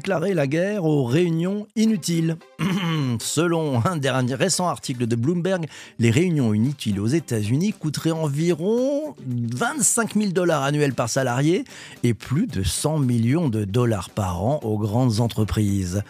déclarait la guerre aux réunions inutiles Selon un dernier récent article de Bloomberg, les réunions inutiles aux États-Unis coûteraient environ 25 000 dollars annuels par salarié et plus de 100 millions de dollars par an aux grandes entreprises.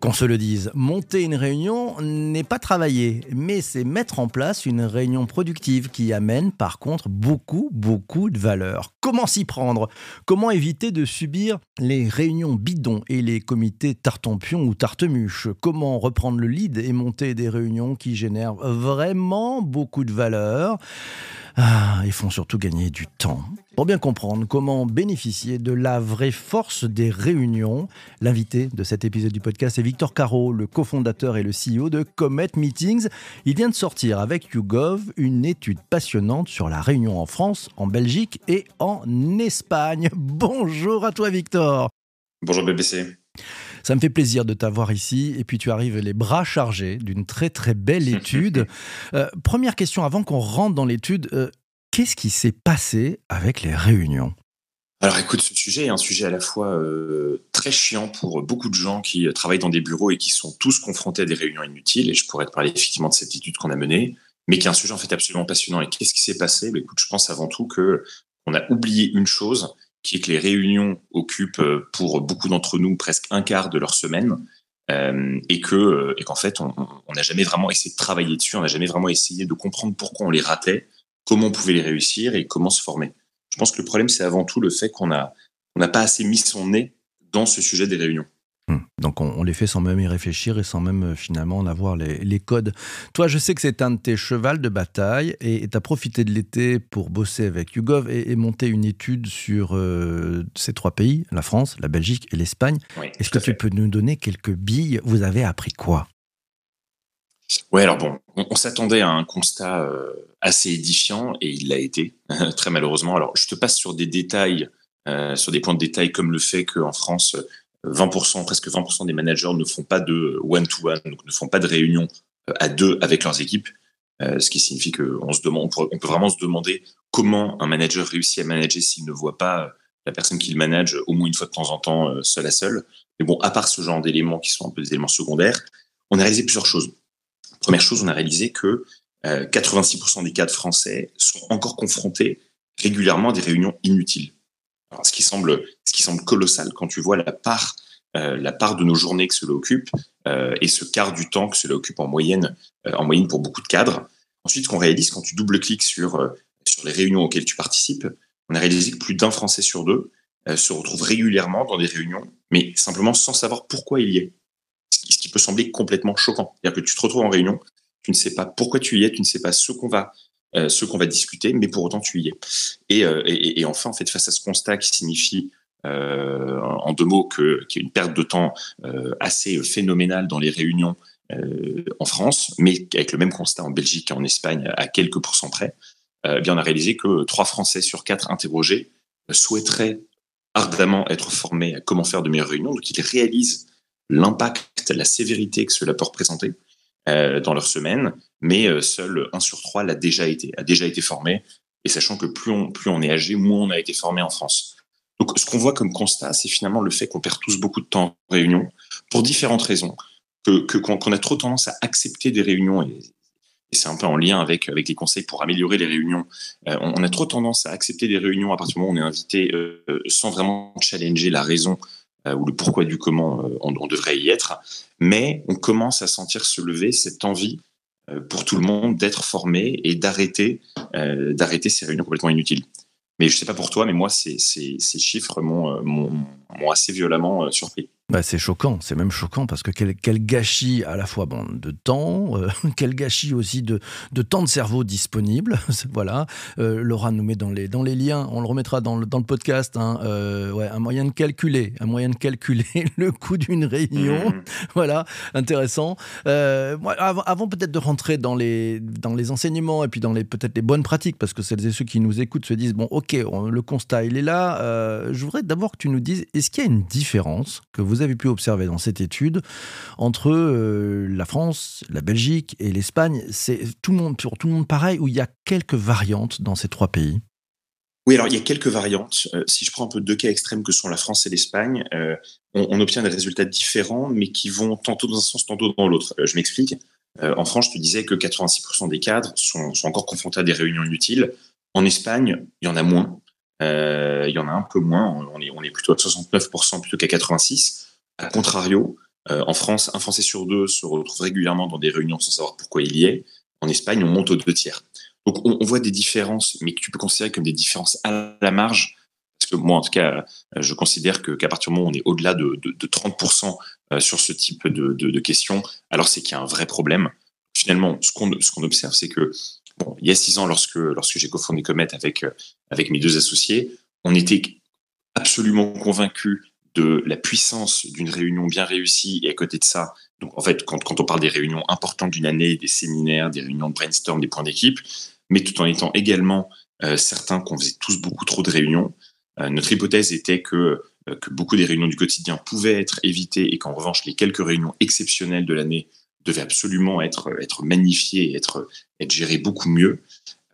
Qu'on se le dise, monter une réunion n'est pas travailler, mais c'est mettre en place une réunion productive qui amène par contre beaucoup, beaucoup de valeur. Comment s'y prendre? Comment éviter de subir les réunions bidons et les comités tartempion ou tartemuche Comment reprendre le lead et monter des réunions qui génèrent vraiment beaucoup de valeur? Ah, ils font surtout gagner du temps. Pour bien comprendre comment bénéficier de la vraie force des réunions, l'invité de cet épisode du podcast est Victor Caro, le cofondateur et le CEO de Comet Meetings. Il vient de sortir avec YouGov une étude passionnante sur la réunion en France, en Belgique et en Espagne. Bonjour à toi Victor. Bonjour BBC. Ça me fait plaisir de t'avoir ici. Et puis tu arrives les bras chargés d'une très très belle étude. Euh, première question avant qu'on rentre dans l'étude. Euh, qu'est-ce qui s'est passé avec les réunions? Alors écoute, ce sujet est un sujet à la fois euh, très chiant pour beaucoup de gens qui travaillent dans des bureaux et qui sont tous confrontés à des réunions inutiles, et je pourrais te parler effectivement de cette étude qu'on a menée, mais qui est un sujet en fait absolument passionnant. Et qu'est-ce qui s'est passé? Bah, Écoute, je pense avant tout que on a oublié une chose, qui est que les réunions occupent euh, pour beaucoup d'entre nous presque un quart de leur semaine euh, et que euh, et qu'en fait on n'a jamais vraiment essayé de travailler dessus, on n'a jamais vraiment essayé de comprendre pourquoi on les ratait, comment on pouvait les réussir et comment se former. Je pense que le problème c'est avant tout le fait qu'on a on n'a pas assez mis son nez dans ce sujet des réunions. Hmm. Donc on, les fait sans même y réfléchir et sans même euh, finalement en avoir les, codes. Toi, je sais que c'est un de tes chevals de bataille et tu as profité de l'été pour bosser avec YouGov et, monter une étude sur euh, ces trois pays, la France, la Belgique et l'Espagne. Est-ce que tu peux nous donner quelques billes? Vous avez appris quoi? Ouais, alors bon, on, s'attendait à un constat euh, assez édifiant et il l'a été, très malheureusement. Alors je te passe sur des détails, sur des points de détail comme le fait qu'en France, 20%, presque 20% des managers ne font pas de one-to-one, donc ne font pas de réunion euh, à deux avec leurs équipes, euh, ce qui signifie qu'on se demande, on peut, vraiment se demander comment un manager réussit à manager s'il ne voit pas euh, la personne qu'il manage au moins une fois de temps en temps seul à seul. Mais bon, à part ce genre d'éléments qui sont un peu des éléments secondaires, on a réalisé plusieurs choses. Première chose, on a réalisé que 86% des cadres français sont encore confrontés régulièrement à des réunions inutiles ce qui semble, colossal quand tu vois la part, euh, de nos journées que cela occupe euh, et ce quart du temps que cela occupe en moyenne, euh, en moyenne pour beaucoup de cadres. Ensuite, ce qu'on réalise quand tu double-cliques sur sur les réunions auxquelles tu participes, on a réalisé que plus d'un Français sur deux se retrouve régulièrement dans des réunions, mais simplement sans savoir pourquoi il y est. Ce qui peut sembler complètement choquant. C'est-à-dire que tu te retrouves en réunion, tu ne sais pas pourquoi tu y es, tu ne sais pas ce qu'on va euh, ce qu'on va discuter, mais pour autant tu y es. Et, euh, enfin, en fait, face à ce constat qui signifie euh, en deux mots qu'il y a une perte de temps assez phénoménale dans les réunions en France, mais avec le même constat en Belgique et en Espagne à quelques pourcents près, eh bien on a réalisé que trois Français sur quatre interrogés souhaiteraient ardemment être formés à comment faire de meilleures réunions, donc ils réalisent l'impact, la sévérité que cela peut représenter euh, dans leur semaine, mais euh, seul un sur trois l'a déjà été, a déjà été formé. Et sachant que plus on, plus on est âgé, moins on a été formé en France. Donc, ce qu'on voit comme constat, c'est finalement le fait qu'on perd tous beaucoup de temps en réunion pour différentes raisons. Que qu'on a trop tendance à accepter des réunions et, c'est un peu en lien avec avec les conseils pour améliorer les réunions. Euh, on, a trop tendance à accepter des réunions à partir du moment où on est invité sans vraiment challenger la raison euh, ou le pourquoi du comment euh, on, devrait y être, mais on commence à sentir se lever cette envie euh, pour tout le monde d'être formé et d'arrêter d'arrêter ces réunions complètement inutiles. Mais je sais pas pour toi, mais moi, ces chiffres m'ont assez violemment surpris. Bah, c'est choquant, c'est même choquant parce que quel, quel gâchis à la fois bon, de temps, euh, quel gâchis aussi de, de temps de cerveau disponible. voilà, euh, Laura nous met dans les, dans les liens, on le remettra dans le, dans le podcast, hein, euh, ouais, un moyen de calculer, un moyen de calculer le coût d'une réunion. Mmh. voilà, intéressant. avant, avant peut-être de rentrer dans les, dans les enseignements et puis dans les peut-être les bonnes pratiques, parce que celles et ceux qui nous écoutent se disent bon, ok, le constat il est là. je voudrais d'abord que tu nous dises, est-ce qu'il y a une différence que vous avez pu observer dans cette étude entre euh, la France, la Belgique et l'Espagne C'est tout le monde, pour tout le monde pareil, ou il y a quelques variantes dans ces trois pays? Oui, alors il y a quelques variantes. Euh, si je prends un peu deux cas extrêmes que sont la France et l'Espagne, euh, on, obtient des résultats différents, mais qui vont tantôt dans un sens, tantôt dans l'autre. je m'explique. en France, je te disais que 86% des cadres sont, encore confrontés à des réunions inutiles. En Espagne, il y en a moins. Il y en a un peu moins. On est, on est plutôt à 69% plutôt qu'à 86. A contrario, euh, en France, un Français sur deux se retrouve régulièrement dans des réunions sans savoir pourquoi il y est. En Espagne, on monte aux deux tiers. Donc, on, voit des différences, mais que tu peux considérer comme des différences à la marge. Parce que moi, en tout cas, euh, je considère que qu'à partir du moment où on est au-delà de, de, de 30% sur ce type de, questions, alors c'est qu'il y a un vrai problème. Finalement, ce qu'on observe, c'est que il y a six ans, lorsque, lorsque j'ai cofondé Comet avec, euh, avec mes deux associés, on était absolument convaincus de la puissance d'une réunion bien réussie. Et à côté de ça, donc en fait, quand, quand on parle des réunions importantes d'une année, des séminaires, des réunions de brainstorm, des points d'équipe, mais tout en étant également euh, certains qu'on faisait tous beaucoup trop de réunions, euh, notre hypothèse était que, que beaucoup des réunions du quotidien pouvaient être évitées et qu'en revanche, les quelques réunions exceptionnelles de l'année devait absolument être, être magnifié et être, être géré beaucoup mieux.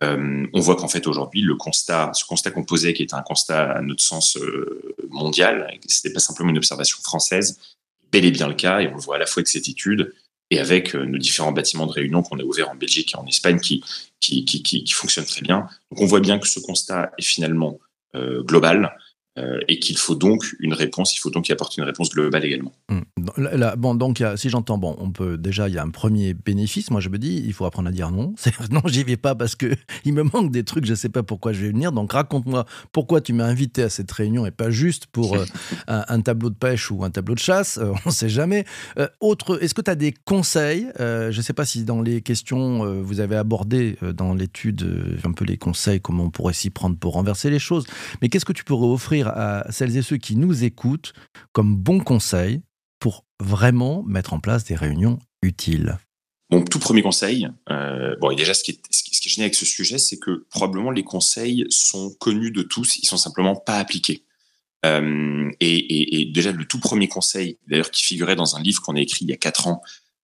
Euh, on voit qu'en fait aujourd'hui le constat, ce constat qu'on posait, qui était un constat à notre sens euh, mondial, c'était pas simplement une observation française, bel et bien le cas, et on le voit à la fois avec cette étude et avec euh, nos différents bâtiments de réunion qu'on a ouverts en Belgique et en Espagne qui, qui, qui, qui, qui fonctionnent très bien. Donc on voit bien que ce constat est finalement euh, global euh, et qu'il faut donc une réponse, il faut donc y apporter une réponse globale également. Hum. bon, donc si j'entends, bon, on peut déjà, il y a un premier bénéfice. Moi, je me dis, il faut apprendre à dire non. Non, j'y vais pas parce que il me manque des trucs. Je sais pas pourquoi je vais venir. Donc raconte-moi pourquoi tu m'as invité à cette réunion et pas juste pour euh, un, tableau de pêche ou un tableau de chasse. Euh, on sait jamais. autre, est-ce que tu as des conseils? Je sais pas si dans les questions vous avez abordé dans l'étude un peu les conseils, comment on pourrait s'y prendre pour renverser les choses. Mais qu'est-ce que tu pourrais offrir à celles et ceux qui nous écoutent comme bon conseil pour vraiment mettre en place des réunions utiles Mon tout premier conseil, euh, bon, déjà, ce qui est, ce qui est génial avec ce sujet, c'est que probablement les conseils sont connus de tous, ils sont simplement pas appliqués. Euh, et, déjà, le tout premier conseil, d'ailleurs, qui figurait dans un livre qu'on a écrit il y a quatre ans,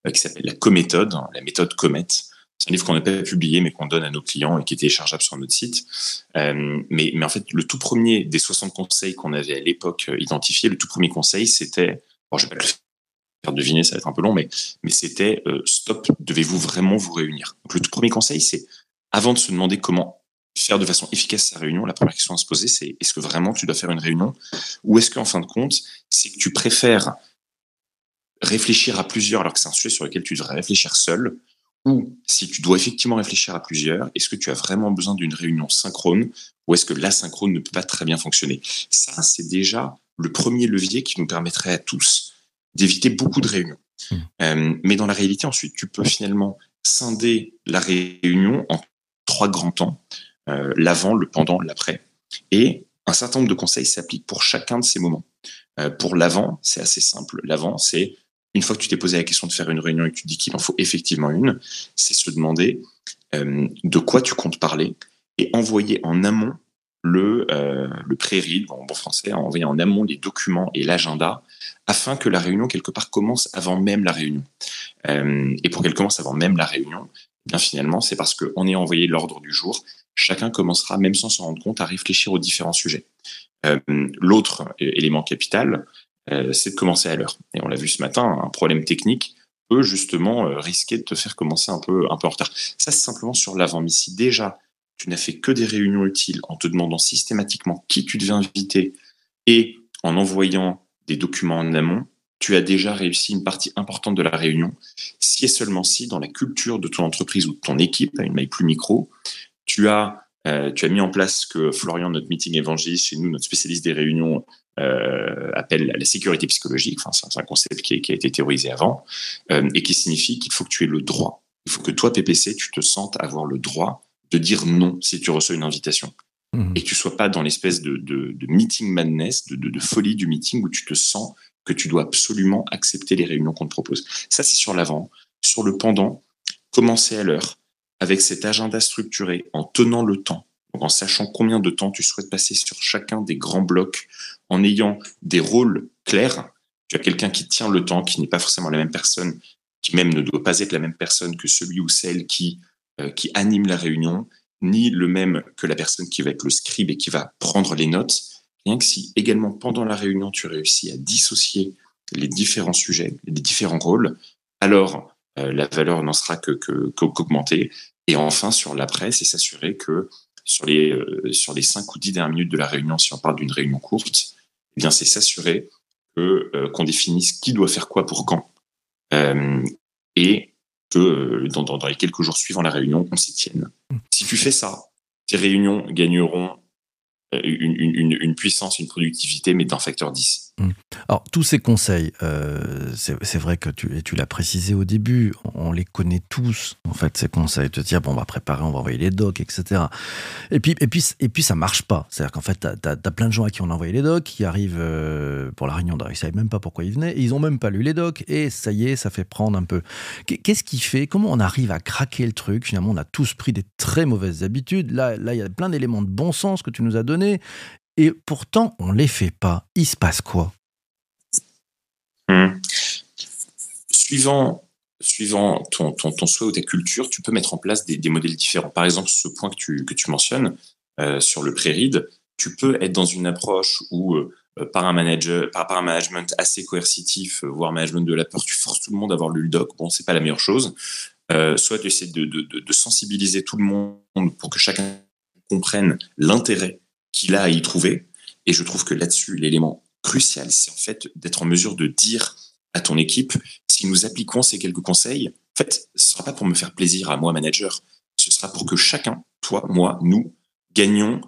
euh, qui s'appelle la Cométhode, la méthode Comet, c'est un livre qu'on n'a pas publié, mais qu'on donne à nos clients et qui est téléchargeable sur notre site. Euh, mais, mais en fait, le tout premier des 60 conseils qu'on avait à l'époque euh, identifiés, le tout premier conseil, c'était, bon, je vais pas le faire deviner, ça va être un peu long, mais, mais c'était euh, stop, devez-vous vraiment vous réunir? Donc, le tout premier conseil, c'est avant de se demander comment faire de façon efficace sa réunion, la première question à se poser, c'est est-ce que vraiment tu dois faire une réunion? Ou est-ce qu'en fin de compte, c'est que tu préfères réfléchir à plusieurs alors que c'est un sujet sur lequel tu devrais réfléchir seul ou si tu dois effectivement réfléchir à plusieurs, est-ce que tu as vraiment besoin d'une réunion synchrone ou est-ce que l'asynchrone ne peut pas très bien fonctionner? Ça, c'est déjà le premier levier qui nous permettrait à tous d'éviter beaucoup de réunions. Mmh. Euh, mais dans la réalité, ensuite, tu peux finalement scinder la réunion en trois grands temps, euh, l'avant, le pendant, l'après. Et un certain nombre de conseils s'appliquent pour chacun de ces moments. Euh, pour l'avant, c'est assez simple. L'avant, c'est une fois que tu t'es posé la question de faire une réunion et que tu dis qu'il en faut effectivement une, c'est se demander euh, de quoi tu comptes parler et envoyer en amont le, euh, le pré-read, en bon français, envoyer en amont les documents et l'agenda afin que la réunion, quelque part, commence avant même la réunion. Euh, et pour qu'elle commence avant même la réunion, eh bien finalement, c'est parce qu'on est envoyé l'ordre du jour. Chacun commencera, même sans s'en rendre compte, à réfléchir aux différents sujets. Euh, L'autre élément capital, c'est de commencer à l'heure. Et on l'a vu ce matin, un problème technique peut justement euh, risquer de te faire commencer un peu, un peu en retard. Ça, c'est simplement sur l'avant. Mais si déjà, tu n'as fait que des réunions utiles en te demandant systématiquement qui tu devais inviter et en envoyant des documents en amont, tu as déjà réussi une partie importante de la réunion. Si et seulement si, dans la culture de ton entreprise ou de ton équipe, à une maille plus micro, tu as tu as mis en place ce que Florian, notre meeting évangéliste chez nous, notre spécialiste des réunions, appelle la sécurité psychologique. Enfin, c'est un concept qui, qui, a été théorisé avant et qui signifie qu'il faut que tu aies le droit. Il faut que toi, PPC, tu te sentes avoir le droit de dire non si tu reçois une invitation. Mmh. Et que tu sois pas dans l'espèce de, de, de, meeting madness, de, de, folie du meeting où tu te sens que tu dois absolument accepter les réunions qu'on te propose. Ça, c'est sur l'avant. Sur le pendant, commencer à l'heure, avec cet agenda structuré, en tenant le temps, en sachant combien de temps tu souhaites passer sur chacun des grands blocs, en ayant des rôles clairs. Tu as quelqu'un qui tient le temps, qui n'est pas forcément la même personne, qui même ne doit pas être la même personne que celui ou celle qui, euh, qui anime la réunion, ni le même que la personne qui va être le scribe et qui va prendre les notes. Rien que si également pendant la réunion, tu réussis à dissocier les différents sujets, les différents rôles, alors euh, la valeur n'en sera qu'augmentée. Et enfin, sur l'après, c'est s'assurer que sur les, euh, sur les 5 ou 10 dernières minutes de la réunion, si on parle d'une réunion courte, eh bien, c'est s'assurer que qu'on définisse qui doit faire quoi pour quand. et que euh, dans, dans, les quelques jours suivant la réunion, on s'y tienne. Si tu fais ça, tes réunions gagneront euh, une, une, une puissance, une productivité, mais d'un facteur 10. Mmh. Alors, tous ces conseils, euh, c'est vrai que tu, l'as précisé au début, on les connaît tous, en fait, ces conseils. Te dire, bon, on va préparer, on va envoyer les docs, etc. Et puis, et puis, et puis ça marche pas. C'est-à-dire qu'en fait, tu as, plein de gens à qui on a envoyé les docs, qui arrivent euh, pour la réunion, ils ne savaient même pas pourquoi ils venaient, ils ont même pas lu les docs, et ça y est, ça fait prendre un peu. Qu'est-ce qui fait Comment on arrive à craquer le truc? Finalement, on a tous pris des très mauvaises habitudes. Là, là, il y a plein d'éléments de bon sens que tu nous as donnés. Et pourtant, on les fait pas. Il se passe quoi? Hmm. Suivant, suivant ton, ton, souhait ou ta culture, tu peux mettre en place des, modèles différents. Par exemple, ce point que tu, que tu mentionnes euh, sur le pré-read, tu peux être dans une approche où, euh, par, un manager, par, un management assez coercitif, euh, voire management de la peur, tu forces tout le monde à avoir lu le doc. Bon, c'est pas la meilleure chose. soit tu essaies de, de, de sensibiliser tout le monde pour que chacun comprenne l'intérêt qu'il a à y trouver. Et je trouve que là-dessus, l'élément crucial, c'est en fait d'être en mesure de dire à ton équipe, si nous appliquons ces quelques conseils, en fait, ce sera pas pour me faire plaisir à moi, manager, ce sera pour que chacun, toi, moi, nous, gagnons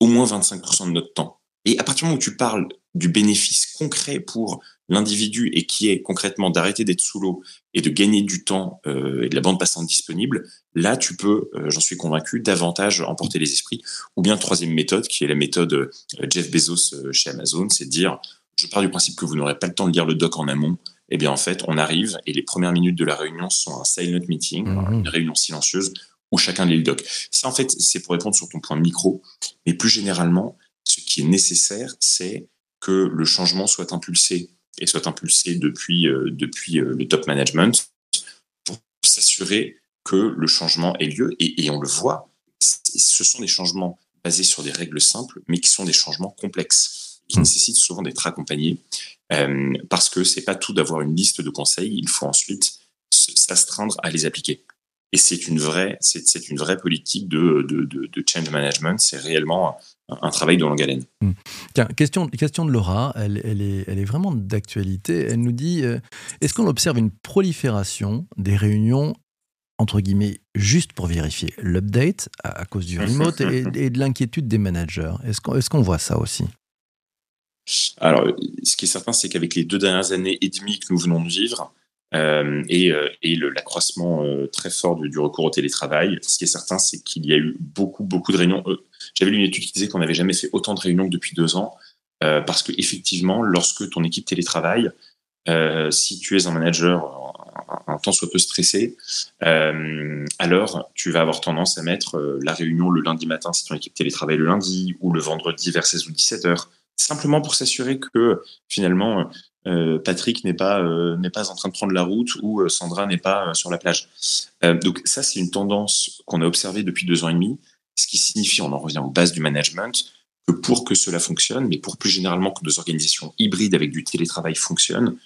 au moins 25% de notre temps. Et à partir du moment où tu parles du bénéfice concret pour l'individu et qui est concrètement d'arrêter d'être sous l'eau et de gagner du temps euh, et de la bande passante disponible, là tu peux, euh, j'en suis convaincu, davantage emporter les esprits. Ou bien troisième méthode, qui est la méthode euh, Jeff Bezos chez Amazon, c'est de dire, je pars du principe que vous n'aurez pas le temps de lire le doc en amont. Eh bien en fait, on arrive et les premières minutes de la réunion sont un silent meeting, mmh. une réunion silencieuse où chacun lit le doc. Ça en fait, c'est pour répondre sur ton point micro, mais plus généralement, ce qui est nécessaire, c'est que le changement soit impulsé et soit impulsé depuis, euh, depuis euh, le top management pour s'assurer que le changement ait lieu. Et, on le voit, ce sont des changements basés sur des règles simples, mais qui sont des changements complexes, qui mmh. nécessitent souvent d'être accompagnés, euh, parce que c'est pas tout d'avoir une liste de conseils, il faut ensuite s'astreindre à les appliquer. Et c'est une vraie, c'est une vraie politique de, de, de change management. C'est réellement un travail de longue haleine. Hmm. Tiens, question, question de Laura, elle, elle, est, elle est vraiment d'actualité. Elle nous dit euh, est-ce qu'on observe une prolifération des réunions entre guillemets, juste pour vérifier l'update à, cause du remote et, et, de l'inquiétude des managers? Est-ce qu'on est qu'on voit ça aussi? Alors, ce qui est certain, c'est qu'avec les deux dernières années et demie que nous venons de vivre, euh, et, euh, et l'accroissement euh, très fort du, recours au télétravail. Ce qui est certain, c'est qu'il y a eu beaucoup, beaucoup de réunions. J'avais lu une étude qui disait qu'on n'avait jamais fait autant de réunions depuis deux ans, parce que effectivement, lorsque ton équipe télétravaille, si tu es un manager un, temps soit peu stressé, alors tu vas avoir tendance à mettre la réunion le lundi matin si ton équipe télétravaille le lundi, ou le vendredi vers 16 ou 17 heures, simplement pour s'assurer que finalement euh, Patrick n'est pas euh, n'est pas en train de prendre la route ou euh, Sandra n'est pas sur la plage. donc ça c'est une tendance qu'on a observée depuis deux ans et demi, ce qui signifie, on en revient aux bases du management, que pour que cela fonctionne, mais pour plus généralement que nos organisations hybrides avec du télétravail fonctionnent,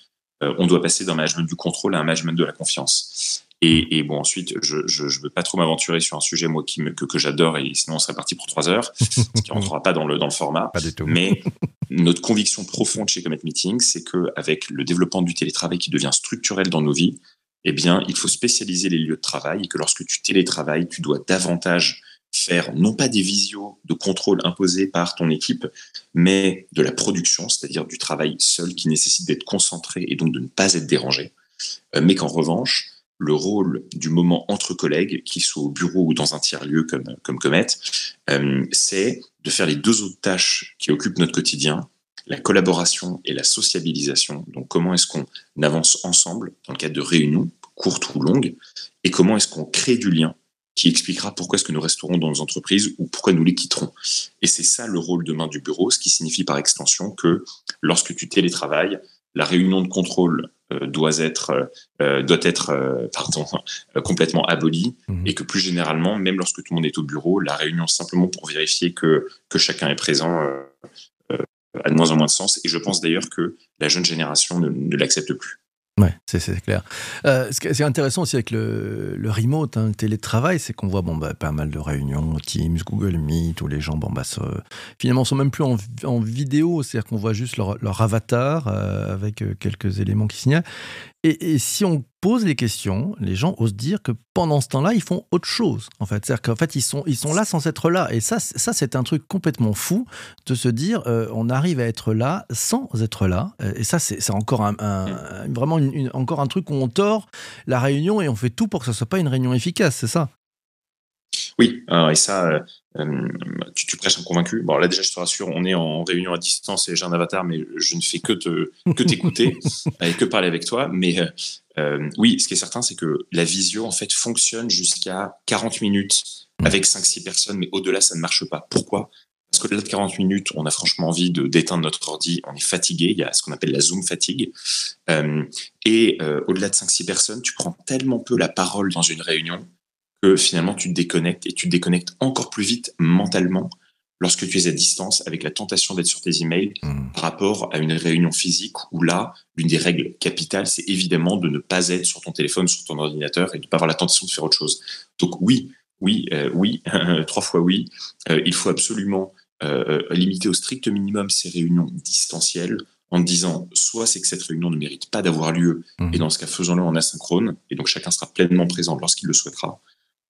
on doit passer d'un management du contrôle à un management de la confiance. Et, bon, ensuite, je ne veux pas trop m'aventurer sur un sujet moi qui que, que j'adore et sinon on serait parti pour trois heures, ce qui rentrera pas dans le dans le format. Pas du tout. Mais notre conviction profonde chez Comet Meeting, c'est que avec le développement du télétravail qui devient structurel dans nos vies, eh bien, il faut spécialiser les lieux de travail et que lorsque tu télétravailles, tu dois davantage faire non pas des visios de contrôle imposés par ton équipe, mais de la production, c'est-à-dire du travail seul qui nécessite d'être concentré et donc de ne pas être dérangé, euh, mais qu'en revanche, le rôle du moment entre collègues, qu'il soit au bureau ou dans un tiers-lieu comme, comme Comet, euh, c'est de faire les deux autres tâches qui occupent notre quotidien, la collaboration et la sociabilisation. Donc comment est-ce qu'on avance ensemble dans le cadre de réunions, courtes ou longues, et comment est-ce qu'on crée du lien qui expliquera pourquoi est-ce que nous resterons dans nos entreprises ou pourquoi nous les quitterons. Et c'est ça le rôle demain du bureau, ce qui signifie par extension que lorsque tu télétravailles, la réunion de contrôle doit être, euh, euh, doit être pardon, complètement abolie mmh. et que plus généralement, même lorsque tout le monde est au bureau, la réunion simplement pour vérifier que, que chacun est présent a de moins en moins de sens. Et je pense d'ailleurs que la jeune génération ne l'accepte plus. Ouais, c'est clair. Euh, ce qui est intéressant aussi avec le, remote, hein, le télétravail, c'est qu'on voit bon, bah, pas mal de réunions, Teams, Google Meet, où les gens, bon, bah, finalement, sont même plus en, vidéo, c'est-à-dire qu'on voit juste leur, leur avatar euh, avec euh, quelques éléments qui signalent. Et, si on pose les questions, les gens osent dire que pendant ce temps-là, ils font autre chose. En fait, c'est-à-dire qu'en fait, ils sont, ils sont là sans être là. Et ça, ça c'est un truc complètement fou de se dire, euh, on arrive à être là sans être là. Euh, et ça, c'est encore un, vraiment encore un truc où on tord la réunion et on fait tout pour que ce soit pas une réunion efficace. C'est ça? Oui, et ça, euh, euh, tu, tu, prêches un convaincu. Bon, là déjà, je te rassure, on est en réunion à distance et j'ai un avatar, mais je ne fais que te que t'écouter et que parler avec toi. Mais euh, oui, ce qui est certain, c'est que la visio en fait fonctionne jusqu'à 40 minutes avec 5-6 personnes, mais au-delà, ça ne marche pas. Pourquoi? Parce que delà de 40 minutes, on a franchement envie de d'éteindre notre ordi, on est fatigué, il y a ce qu'on appelle la Zoom fatigue. et au-delà de 5-6 personnes, tu prends tellement peu la parole dans une réunion que finalement tu te déconnectes et tu te déconnectes encore plus vite mentalement lorsque tu es à distance avec la tentation d'être sur tes emails mmh. par rapport à une réunion physique où là, l'une des règles capitales, c'est évidemment de ne pas être sur ton téléphone, sur ton ordinateur et de ne pas avoir la tentation de faire autre chose. Donc oui, oui, euh, oui, trois fois oui, euh, il faut absolument euh, limiter au strict minimum ces réunions distancielles en disant soit c'est que cette réunion ne mérite pas d'avoir lieu, mmh. et dans ce cas faisons-le en asynchrone, et donc chacun sera pleinement présent lorsqu'il le souhaitera,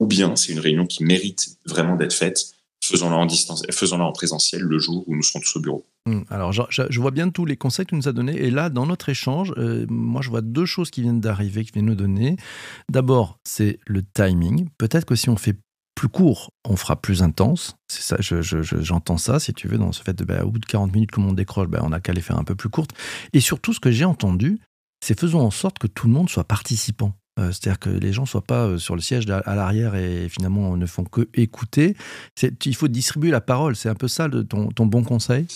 ou bien c'est une réunion qui mérite vraiment d'être faite, faisons-la en distance, faisons-la en présentiel le jour où nous serons tous au bureau. Hmm, alors, je, vois bien tous les conseils que tu nous as donnés. Et là, dans notre échange, euh, moi, je vois deux choses qui viennent d'arriver, qui viennent nous donner. D'abord, c'est le timing. Peut-être que si on fait plus court, on fera plus intense. C'est ça, j'entends ça, si tu veux, dans ce fait de, bah, au bout de 40 minutes, comme on décroche, bah, on a qu'à les faire un peu plus courtes. Et surtout, ce que j'ai entendu, c'est faisons en sorte que tout le monde soit participant. Euh, c'est-à-dire que les gens ne soient pas euh, sur le siège à l'arrière et finalement ne font que écouter. Il faut distribuer la parole. C'est un peu ça ton, ton, bon conseil?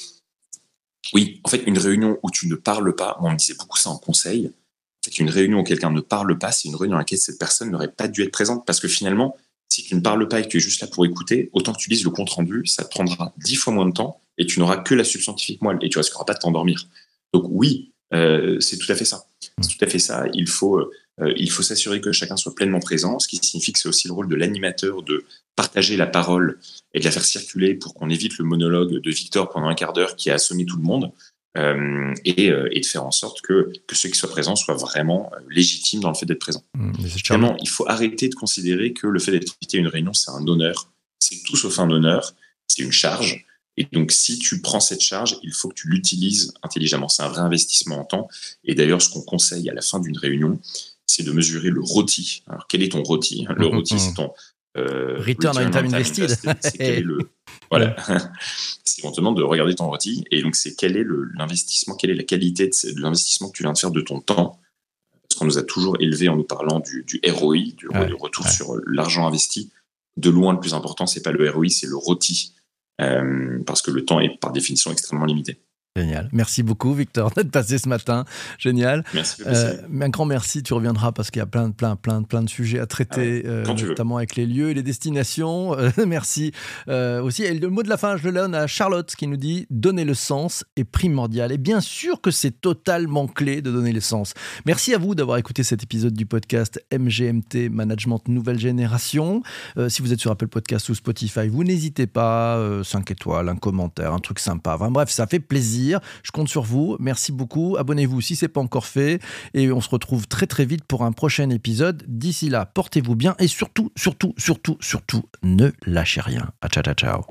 Oui, en fait, une réunion où tu ne parles pas, on me disait beaucoup ça en conseil. C'est une réunion où quelqu'un ne parle pas, c'est une réunion dans laquelle cette personne n'aurait pas dû être présente parce que finalement, si tu ne parles pas et que tu es juste là pour écouter, autant que tu lises le compte rendu, ça te prendra dix fois moins de temps et tu n'auras que la substantifique moelle et tu risqueras pas de t'endormir. Donc oui, euh, c'est tout à fait ça. C'est tout à fait ça. Il faut il faut s'assurer que chacun soit pleinement présent, ce qui signifie que c'est aussi le rôle de l'animateur de partager la parole et de la faire circuler pour qu'on évite le monologue de Victor pendant un quart d'heure qui a assommé tout le monde. Euh, et, euh, et, de faire en sorte que, que ceux qui soient présents soient vraiment légitimes dans le fait d'être présents. Mmh, Vraiment, il faut arrêter de considérer que le fait d'être invité à une réunion, c'est un honneur. C'est tout sauf un honneur, c'est une charge. Et donc, si tu prends cette charge, il faut que tu l'utilises intelligemment. C'est un vrai investissement en temps. Et d'ailleurs, ce qu'on conseille à la fin d'une réunion, c'est de mesurer le ROTI. Alors, quel est ton ROTI Le ROTI, mm-hmm. c'est ton euh, Return, on Time Invested. C'est le voilà. c'est on te demande de regarder ton ROTI et donc c'est quel est l'investissement, quelle est la qualité de, l'investissement que tu viens de faire de ton temps? Parce qu'on nous a toujours élevé en nous parlant du, ROI, du, retour sur l'argent investi. De loin, le plus important, c'est pas le ROI, c'est le ROTI, euh, parce que le temps est par définition extrêmement limité. Génial. Merci beaucoup, Victor, d'être passé ce matin. Génial. Merci. Euh, un grand merci. Tu reviendras parce qu'il y a plein, plein, plein, plein de sujets à traiter, ah euh, notamment avec les lieux et les destinations. Euh, merci aussi. Et le mot de la fin, je le donne à Charlotte qui nous dit donner le sens est primordial. Et bien sûr que c'est totalement clé de donner le sens. Merci à vous d'avoir écouté cet épisode du podcast MGMT Management Nouvelle Génération. si vous êtes sur Apple Podcast ou Spotify, vous n'hésitez pas. 5 étoiles, un commentaire, un truc sympa. Enfin bref, ça fait plaisir Je compte sur vous. Merci beaucoup. Abonnez-vous si c'est pas encore fait. Et on se retrouve très très vite pour un prochain épisode. D'ici là, portez-vous bien et surtout, surtout, surtout, surtout, ne lâchez rien. À ciao, ciao, ciao.